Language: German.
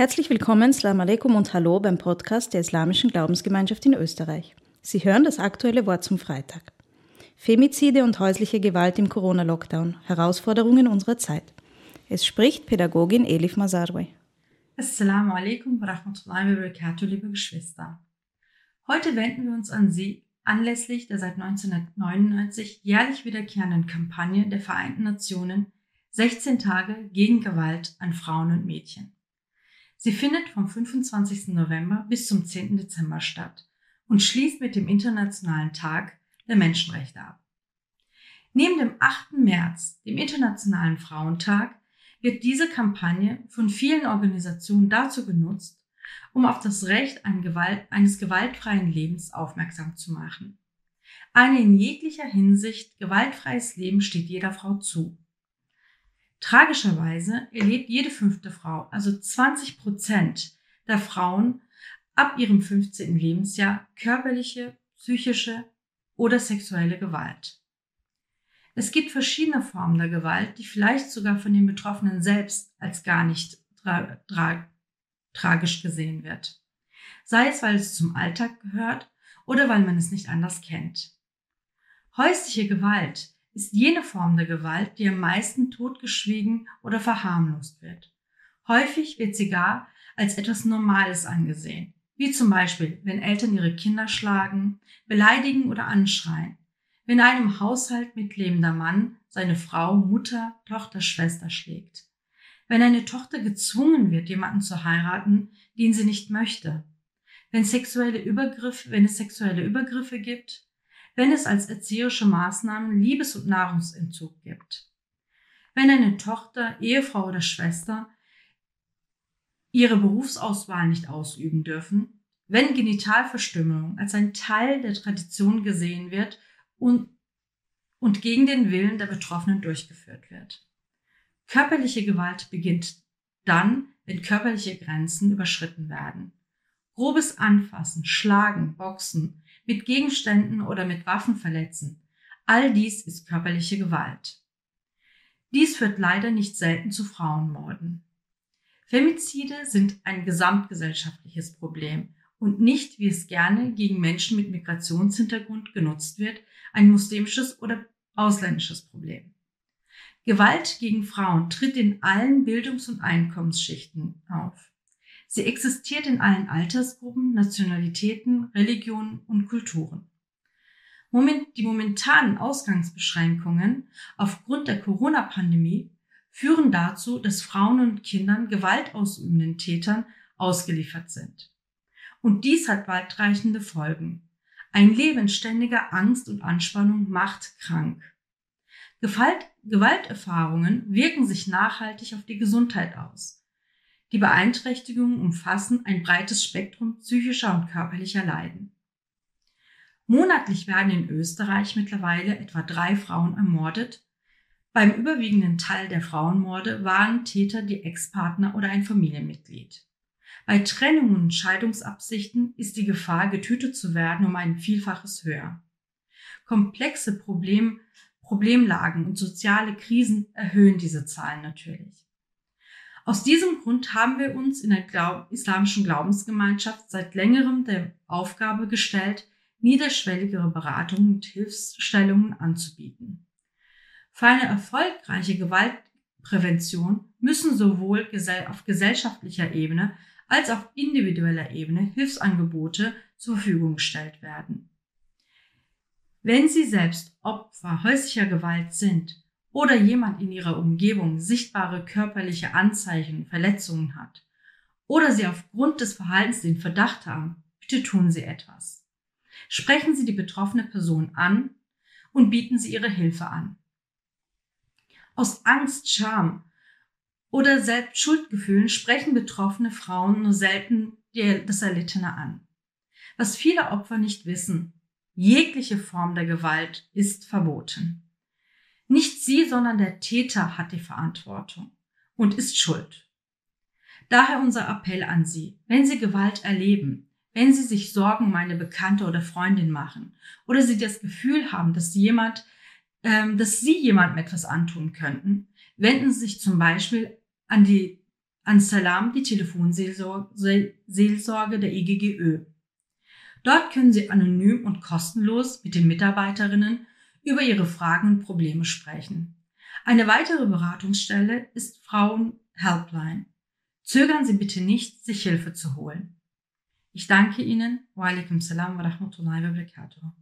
Herzlich willkommen, Salam alaikum und Hallo beim Podcast der Islamischen Glaubensgemeinschaft in Österreich. Sie hören das aktuelle Wort zum Freitag. Femizide und häusliche Gewalt im Corona-Lockdown. Herausforderungen unserer Zeit. Es spricht Pädagogin Elif Mazarwe. Assalamu alaikum wa rahmatullahi wa barakatuh, liebe Geschwister. Heute wenden wir uns an Sie anlässlich der seit 1999 jährlich wiederkehrenden Kampagne der Vereinten Nationen 16 Tage gegen Gewalt an Frauen und Mädchen. Sie findet vom 25. November bis zum 10. Dezember statt und schließt mit dem Internationalen Tag der Menschenrechte ab. Neben dem 8. März, dem Internationalen Frauentag, wird diese Kampagne von vielen Organisationen dazu genutzt, um auf das Recht eines gewaltfreien Lebens aufmerksam zu machen. Ein in jeglicher Hinsicht gewaltfreies Leben steht jeder Frau zu. Tragischerweise erlebt jede fünfte Frau, also 20 Prozent der Frauen ab ihrem 15. Lebensjahr körperliche, psychische oder sexuelle Gewalt. Es gibt verschiedene Formen der Gewalt, die vielleicht sogar von den Betroffenen selbst als gar nicht tra tra tragisch gesehen wird. Sei es, weil es zum Alltag gehört oder weil man es nicht anders kennt. Häusliche Gewalt ist jene Form der Gewalt, die am meisten totgeschwiegen oder verharmlost wird. Häufig wird sie gar als etwas Normales angesehen, wie zum Beispiel, wenn Eltern ihre Kinder schlagen, beleidigen oder anschreien, wenn einem Haushalt mitlebender Mann seine Frau, Mutter, Tochter, Schwester schlägt, wenn eine Tochter gezwungen wird, jemanden zu heiraten, den sie nicht möchte, wenn sexuelle Übergriffe, wenn es sexuelle Übergriffe gibt, wenn es als erzieherische Maßnahmen Liebes- und Nahrungsentzug gibt. Wenn eine Tochter, Ehefrau oder Schwester ihre Berufsauswahl nicht ausüben dürfen, wenn Genitalverstümmelung als ein Teil der Tradition gesehen wird und, und gegen den Willen der Betroffenen durchgeführt wird. Körperliche Gewalt beginnt dann, wenn körperliche Grenzen überschritten werden. Grobes Anfassen, Schlagen, Boxen, mit Gegenständen oder mit Waffen verletzen. All dies ist körperliche Gewalt. Dies führt leider nicht selten zu Frauenmorden. Femizide sind ein gesamtgesellschaftliches Problem und nicht, wie es gerne gegen Menschen mit Migrationshintergrund genutzt wird, ein muslimisches oder ausländisches Problem. Gewalt gegen Frauen tritt in allen Bildungs- und Einkommensschichten auf. Sie existiert in allen Altersgruppen, Nationalitäten, Religionen und Kulturen. Moment, die momentanen Ausgangsbeschränkungen aufgrund der Corona-Pandemie führen dazu, dass Frauen und Kindern gewaltausübenden Tätern ausgeliefert sind. Und dies hat weitreichende Folgen. Ein Leben ständiger Angst und Anspannung macht krank. Gewalt, Gewalterfahrungen wirken sich nachhaltig auf die Gesundheit aus. Die Beeinträchtigungen umfassen ein breites Spektrum psychischer und körperlicher Leiden. Monatlich werden in Österreich mittlerweile etwa drei Frauen ermordet. Beim überwiegenden Teil der Frauenmorde waren Täter die Ex-Partner oder ein Familienmitglied. Bei Trennungen und Scheidungsabsichten ist die Gefahr, getötet zu werden, um ein Vielfaches höher. Komplexe Problem, Problemlagen und soziale Krisen erhöhen diese Zahlen natürlich. Aus diesem Grund haben wir uns in der Glaub islamischen Glaubensgemeinschaft seit längerem der Aufgabe gestellt, niederschwelligere Beratungen und Hilfsstellungen anzubieten. Für eine erfolgreiche Gewaltprävention müssen sowohl auf gesellschaftlicher Ebene als auch individueller Ebene Hilfsangebote zur Verfügung gestellt werden. Wenn Sie selbst Opfer häuslicher Gewalt sind oder jemand in ihrer Umgebung sichtbare körperliche Anzeichen, Verletzungen hat oder sie aufgrund des Verhaltens den Verdacht haben, bitte tun Sie etwas. Sprechen Sie die betroffene Person an und bieten Sie ihre Hilfe an. Aus Angst, Scham oder selbst Schuldgefühlen sprechen betroffene Frauen nur selten das Erlittene an. Was viele Opfer nicht wissen, jegliche Form der Gewalt ist verboten. Nicht sie, sondern der Täter hat die Verantwortung und ist schuld. Daher unser Appell an Sie, wenn Sie Gewalt erleben, wenn Sie sich Sorgen um eine Bekannte oder Freundin machen oder Sie das Gefühl haben, dass jemand, ähm, dass Sie jemandem etwas antun könnten, wenden Sie sich zum Beispiel an die An Salam die Telefonseelsorge der EGGÖ. Dort können Sie anonym und kostenlos mit den Mitarbeiterinnen über Ihre Fragen und Probleme sprechen. Eine weitere Beratungsstelle ist Frauen Helpline. Zögern Sie bitte nicht, sich Hilfe zu holen. Ich danke Ihnen. Wa alaikum salam wa rahmatullahi wa barakatuh.